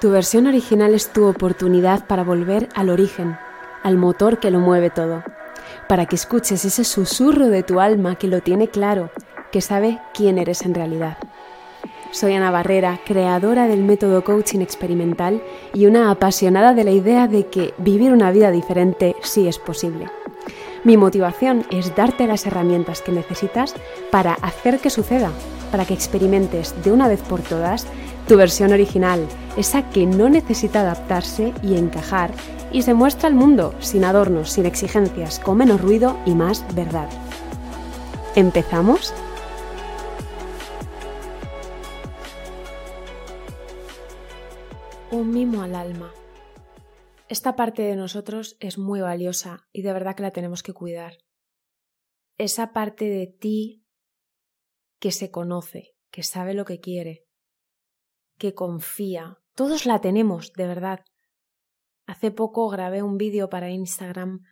Tu versión original es tu oportunidad para volver al origen, al motor que lo mueve todo, para que escuches ese susurro de tu alma que lo tiene claro, que sabe quién eres en realidad. Soy Ana Barrera, creadora del método coaching experimental y una apasionada de la idea de que vivir una vida diferente sí es posible. Mi motivación es darte las herramientas que necesitas para hacer que suceda, para que experimentes de una vez por todas tu versión original, esa que no necesita adaptarse y encajar y se muestra al mundo sin adornos, sin exigencias, con menos ruido y más verdad. ¿Empezamos? Un mimo al alma. Esta parte de nosotros es muy valiosa y de verdad que la tenemos que cuidar. Esa parte de ti que se conoce, que sabe lo que quiere, que confía. Todos la tenemos, de verdad. Hace poco grabé un vídeo para Instagram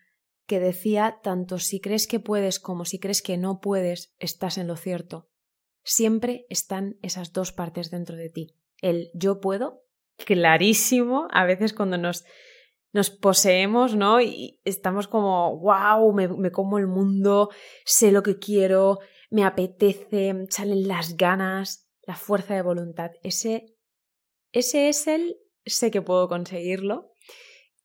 que decía tanto si crees que puedes como si crees que no puedes, estás en lo cierto. Siempre están esas dos partes dentro de ti. El yo puedo, clarísimo, a veces cuando nos, nos poseemos, ¿no? Y estamos como, wow, me, me como el mundo, sé lo que quiero, me apetece, salen las ganas, la fuerza de voluntad. Ese ese es el sé que puedo conseguirlo.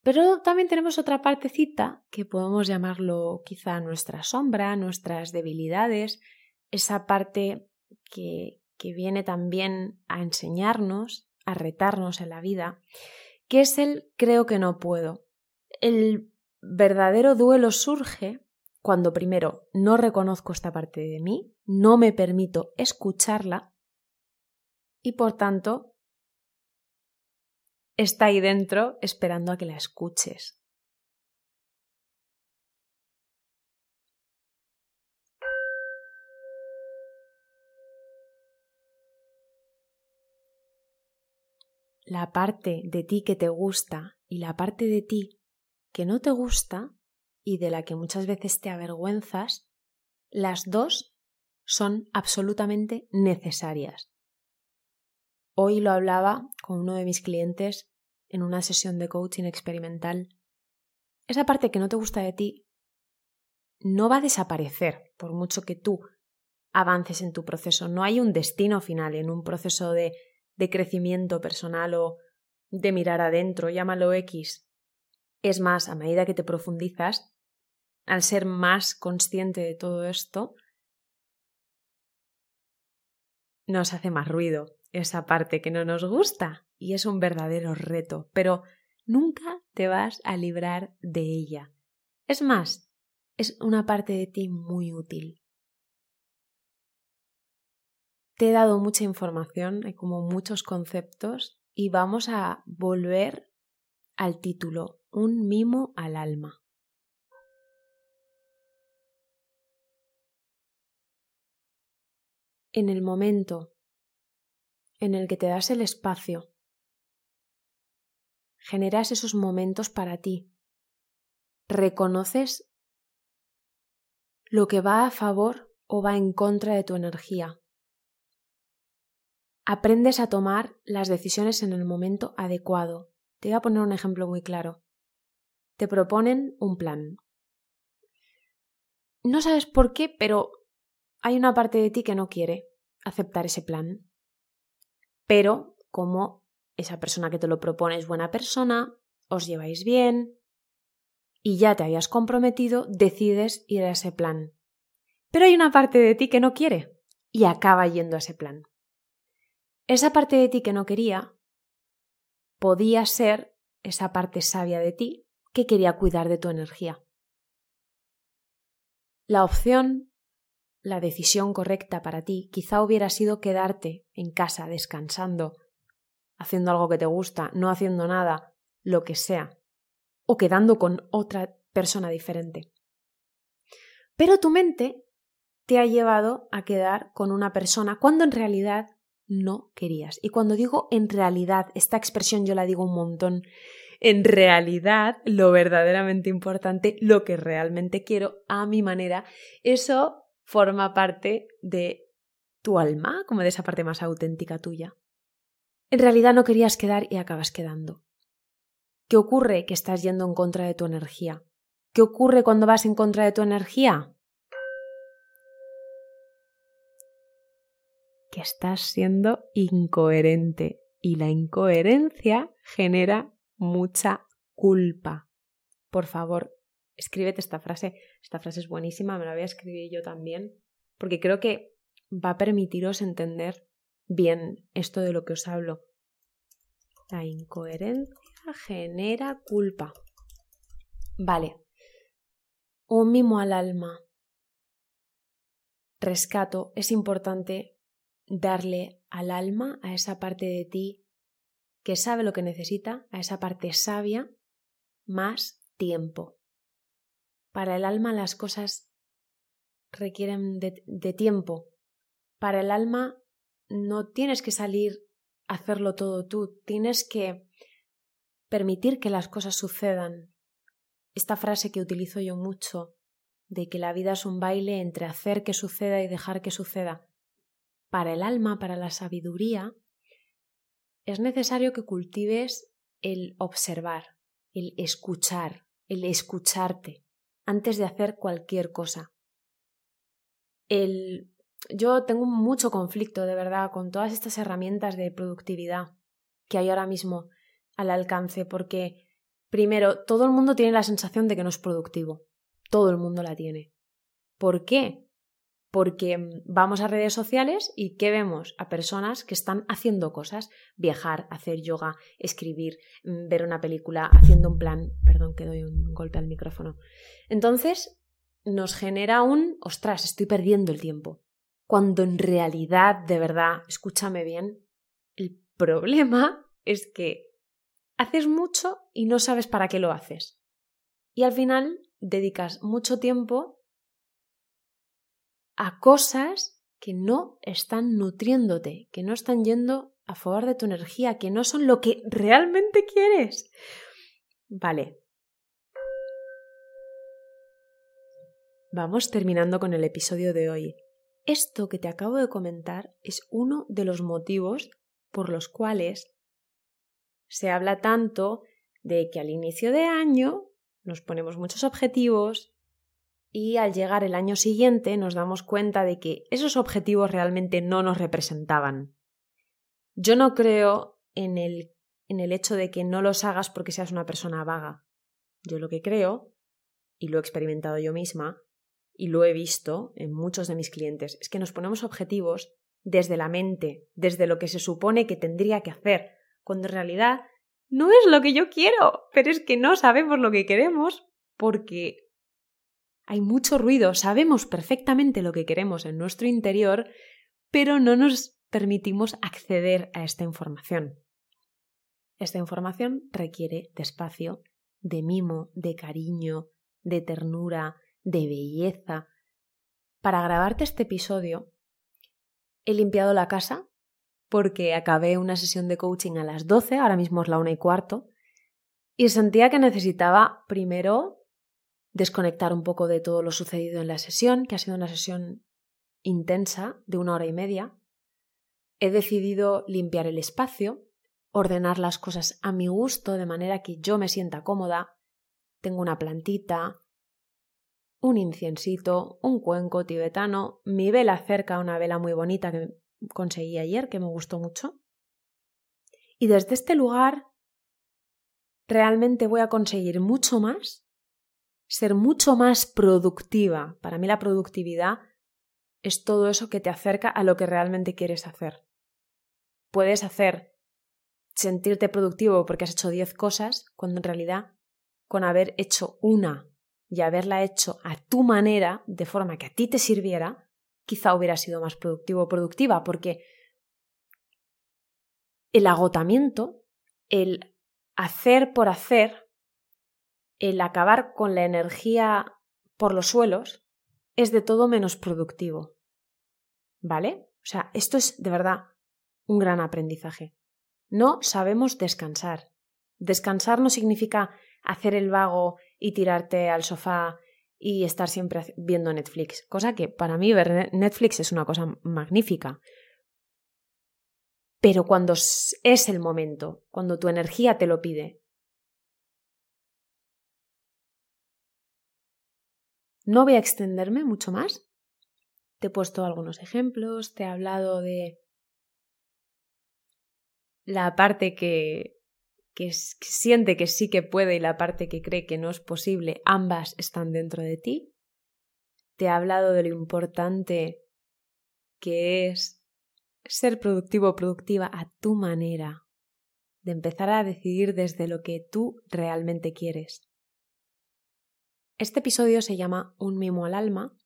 Pero también tenemos otra partecita que podemos llamarlo quizá nuestra sombra, nuestras debilidades, esa parte que, que viene también a enseñarnos, a retarnos en la vida, que es el creo que no puedo. El verdadero duelo surge cuando primero no reconozco esta parte de mí, no me permito escucharla y por tanto está ahí dentro esperando a que la escuches. La parte de ti que te gusta y la parte de ti que no te gusta y de la que muchas veces te avergüenzas, las dos son absolutamente necesarias. Hoy lo hablaba con uno de mis clientes en una sesión de coaching experimental, esa parte que no te gusta de ti no va a desaparecer por mucho que tú avances en tu proceso. No hay un destino final en un proceso de, de crecimiento personal o de mirar adentro, llámalo X. Es más, a medida que te profundizas, al ser más consciente de todo esto, nos hace más ruido esa parte que no nos gusta y es un verdadero reto, pero nunca te vas a librar de ella. Es más, es una parte de ti muy útil. Te he dado mucha información, hay como muchos conceptos y vamos a volver al título, un mimo al alma. En el momento en el que te das el espacio generas esos momentos para ti. Reconoces lo que va a favor o va en contra de tu energía. Aprendes a tomar las decisiones en el momento adecuado. Te voy a poner un ejemplo muy claro. Te proponen un plan. No sabes por qué, pero hay una parte de ti que no quiere aceptar ese plan. Pero como esa persona que te lo propone es buena persona, os lleváis bien y ya te habías comprometido, decides ir a ese plan. Pero hay una parte de ti que no quiere y acaba yendo a ese plan. Esa parte de ti que no quería podía ser esa parte sabia de ti que quería cuidar de tu energía. La opción, la decisión correcta para ti quizá hubiera sido quedarte en casa descansando haciendo algo que te gusta, no haciendo nada, lo que sea, o quedando con otra persona diferente. Pero tu mente te ha llevado a quedar con una persona cuando en realidad no querías. Y cuando digo en realidad, esta expresión yo la digo un montón, en realidad lo verdaderamente importante, lo que realmente quiero a mi manera, eso forma parte de tu alma, como de esa parte más auténtica tuya. en realidad no querías quedar y acabas quedando. ¿Qué ocurre? Que estás yendo en contra de tu energía. ¿Qué ocurre cuando vas en contra de tu energía? Que estás siendo incoherente y la incoherencia genera mucha culpa. Por favor, escríbete esta frase. Esta frase es buenísima, me la voy a escribir yo también, porque creo que va a permitiros entender bien esto de lo que os hablo. La incoherencia genera culpa. Vale. Un mimo al alma. Rescato. Es importante darle al alma, a esa parte de ti que sabe lo que necesita, a esa parte sabia, más tiempo. Para el alma las cosas requieren de, tiempo. Para el alma no tienes que salir a hacerlo todo tú, tienes que permitir que las cosas sucedan. Esta frase que utilizo yo mucho, de que la vida es un baile entre hacer que suceda y dejar que suceda. Para el alma, para la sabiduría, es necesario que cultives el observar, el escuchar, el escucharte, antes de hacer cualquier cosa. El... Yo tengo mucho conflicto, de verdad, con todas estas herramientas de productividad que hay ahora mismo al alcance, porque, primero, todo el mundo tiene la sensación de que no es productivo. Todo el mundo la tiene. ¿Por qué? porque mm, vamos a redes sociales y ¿qué vemos? A personas que están haciendo cosas, viajar, hacer yoga, escribir, mm, ver una película, haciendo un plan, perdón que doy un golpe al micrófono. Entonces nos genera un, ostras, estoy perdiendo el tiempo. Cuando en realidad, de verdad, escúchame bien, el problema es que haces mucho y no sabes para qué lo haces. Y al final dedicas mucho tiempo a cosas que no están nutriéndote, que no están yendo a favor de tu energía, que no son lo que realmente quieres. Vale. Vamos terminando con el episodio de hoy. Esto que te acabo de comentar es uno de los motivos por los cuales se habla tanto de que al inicio de año nos ponemos muchos objetivos, y al llegar el año siguiente nos damos cuenta de que esos objetivos realmente no nos representaban. Yo no creo en el, en el hecho de que no los hagas porque seas una persona vaga. Yo lo que creo, y lo he experimentado yo misma, y lo he visto en muchos de mis clientes, es que nos ponemos objetivos desde la mente, desde lo que se supone que tendría que hacer, cuando en realidad no es lo que yo quiero, pero es que no sabemos lo que queremos porque hay mucho ruido, sabemos perfectamente lo que queremos en nuestro interior, pero no nos permitimos acceder a esta información. Esta información requiere de espacio, de mimo, de cariño, de ternura, de belleza. Para grabarte este episodio, he limpiado la casa porque acabé una sesión de coaching a las 12, ahora mismo es la una y cuarto, y sentía que necesitaba primero desconectar un poco de todo lo sucedido en la sesión, que ha sido una sesión intensa de una hora y media. He decidido limpiar el espacio, ordenar las cosas a mi gusto de manera que yo me sienta cómoda. Tengo una plantita, un inciencito, un cuenco tibetano, mi vela cerca, una vela muy bonita que conseguí ayer, que me gustó mucho. Y desde este lugar realmente voy a conseguir mucho más ser mucho más productiva. Para mí la productividad es todo eso que te acerca a lo que realmente quieres hacer. Puedes hacer sentirte productivo porque has hecho 10 cosas, cuando en realidad con haber hecho una y haberla hecho a tu manera, de forma que a ti te sirviera, quizá hubiera sido más productivo o productiva, porque el agotamiento, el hacer por hacer, el acabar con la energía por los suelos es de todo menos productivo. ¿Vale? O sea, esto es de verdad un gran aprendizaje. No sabemos descansar. Descansar no significa hacer el vago y tirarte al sofá y estar siempre viendo Netflix, cosa que para mí ver Netflix es una cosa magnífica. pero cuando es el momento, cuando tu energía te lo pide. No voy a extenderme mucho más. Te he puesto algunos ejemplos, te he hablado de la parte que, que, siente que sí que puede y la parte que cree que no es posible, ambas están dentro de ti. Te he hablado de lo importante que es ser productivo o productiva a tu manera, de empezar a decidir desde lo que tú realmente quieres. Este episodio se llama Un mimo al alma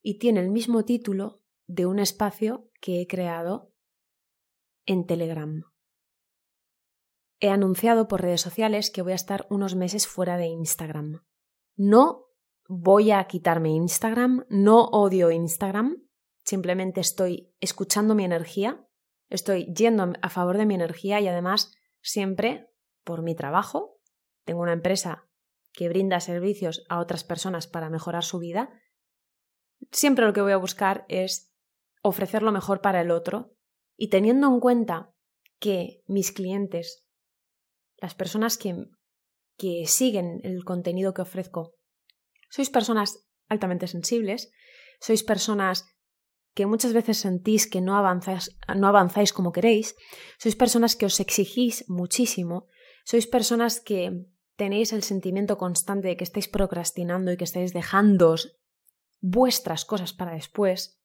y tiene el mismo título de un espacio que he creado en Telegram. He anunciado por redes sociales que voy a estar unos meses fuera de Instagram. No voy a quitarme Instagram, no odio Instagram, simplemente estoy escuchando mi energía, estoy yendo a favor de mi energía y además siempre por mi trabajo. Tengo una empresa que brinda servicios a otras personas para mejorar su vida siempre lo que voy a buscar es ofrecer lo mejor para el otro y teniendo en cuenta que mis clientes, las personas que, que siguen el contenido que ofrezco, sois personas altamente sensibles, sois personas que muchas veces sentís que no avanzáis, no avanzáis como queréis, sois personas que os exigís muchísimo, sois personas que tenéis el sentimiento constante de que estáis procrastinando y que estáis dejándoos vuestras cosas para después.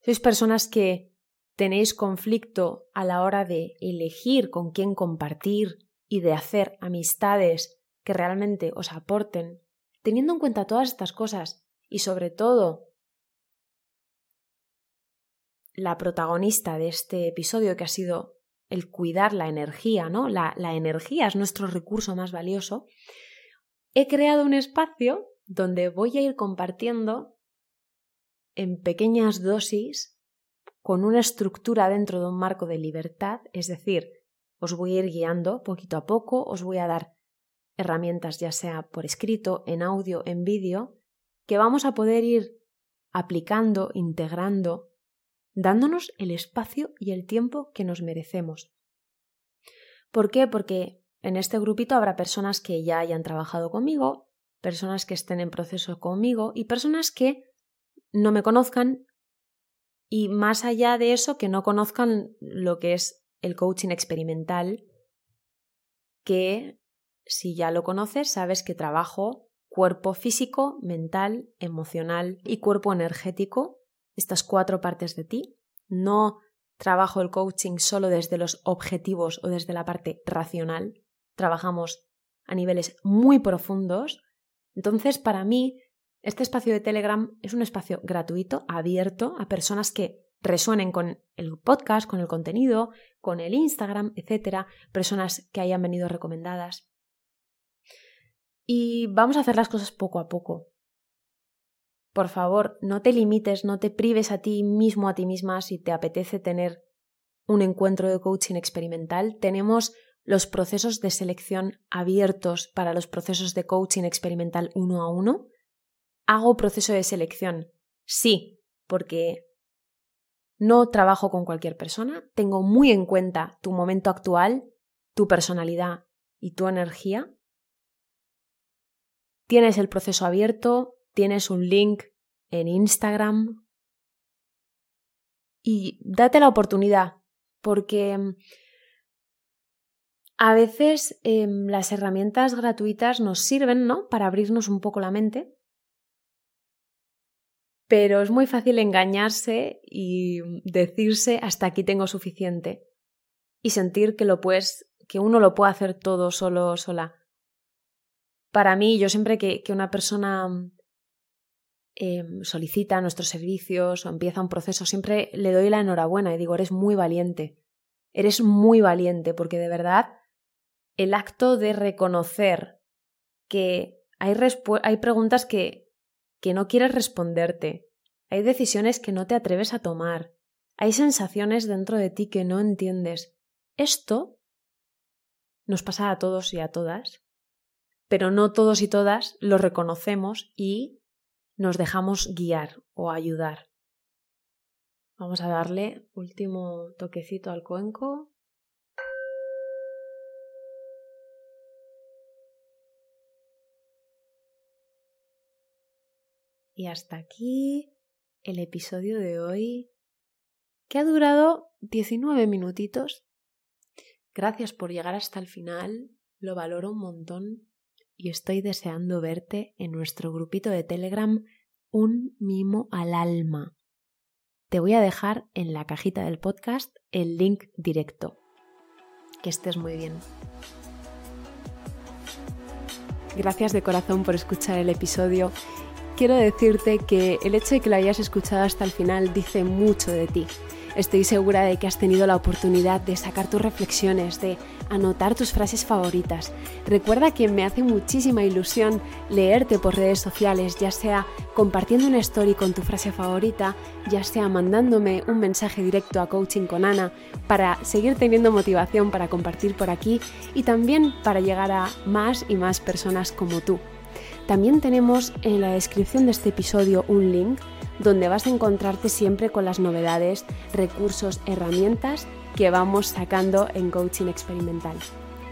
Sois personas que tenéis conflicto a la hora de elegir con quién compartir y de hacer amistades que realmente os aporten, teniendo en cuenta todas estas cosas y sobre todo la protagonista de este episodio que ha sido el cuidar la energía, ¿no? La, la energía es nuestro recurso más valioso. He creado un espacio donde voy a ir compartiendo en pequeñas dosis con una estructura dentro de un marco de libertad, es decir, os voy a ir guiando poquito a poco, os voy a dar herramientas ya sea por escrito, en audio, en vídeo, que vamos a poder ir aplicando, integrando, dándonos el espacio y el tiempo que nos merecemos. ¿Por qué? Porque en este grupito habrá personas que ya hayan trabajado conmigo, personas que estén en proceso conmigo y personas que no me conozcan y más allá de eso que no conozcan lo que es el coaching experimental, que si ya lo conoces sabes que trabajo cuerpo físico, mental, emocional y cuerpo energético, estas cuatro partes de ti. No trabajo el coaching solo desde los objetivos o desde la parte racional, trabajamos a niveles muy profundos entonces, para mí, este espacio de Telegram es un espacio gratuito, abierto a personas que resuenen con el podcast, con el contenido, con el Instagram, etcétera, personas que hayan venido recomendadas. Y vamos a hacer las cosas poco a poco. Por favor, no te limites, no te prives a ti mismo, a ti misma, si te apetece tener un encuentro de coaching experimental. Tenemos los procesos de selección abiertos para los procesos de coaching experimental uno a uno? ¿Hago proceso de selección? Sí, porque no trabajo con cualquier persona, tengo muy en cuenta tu momento actual, tu personalidad y tu energía. Tienes el proceso abierto, tienes un link en Instagram y date la oportunidad, porque a veces em, las herramientas gratuitas nos sirven, ¿no? Para abrirnos un poco la mente. Pero es muy fácil engañarse y decirse hasta aquí tengo suficiente. Y sentir que lo puedes, que uno lo puede hacer todo solo sola. Para mí, yo siempre que, que una persona em, solicita nuestros servicios o empieza un proceso, siempre le doy la enhorabuena y digo, eres muy valiente. Eres muy valiente porque de verdad el acto de reconocer que hay, hay preguntas que, que no quieres responderte, hay decisiones que no te atreves a tomar, hay sensaciones dentro de ti que no entiendes. Esto nos pasa a todos y a todas, pero no todos y todas lo reconocemos y nos dejamos guiar o ayudar. Vamos a darle último toquecito al cuenco. Y hasta aquí el episodio de hoy, que ha durado 19 minutitos. Gracias por llegar hasta el final, lo valoro un montón y estoy deseando verte en nuestro grupito de Telegram Un mimo al alma. Te voy a dejar en la cajita del podcast el link directo. Que estés muy bien. Gracias de corazón por escuchar el episodio quiero decirte que el hecho de que lo hayas escuchado hasta el final dice mucho de ti. Estoy segura de que has tenido la oportunidad de sacar tus reflexiones, de anotar tus frases favoritas. Recuerda que me hace muchísima ilusión leerte por redes sociales, ya sea compartiendo una story con tu frase favorita, ya sea mandándome un mensaje directo a Coaching con Ana para seguir teniendo motivación para compartir por aquí y también para llegar a más y más personas como tú. También tenemos en la descripción de este episodio un link donde vas a encontrarte siempre con las novedades, recursos, herramientas que vamos sacando en coaching experimental.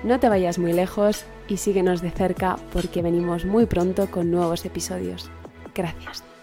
No te vayas muy lejos y síguenos de cerca porque venimos muy pronto con nuevos episodios. Gracias.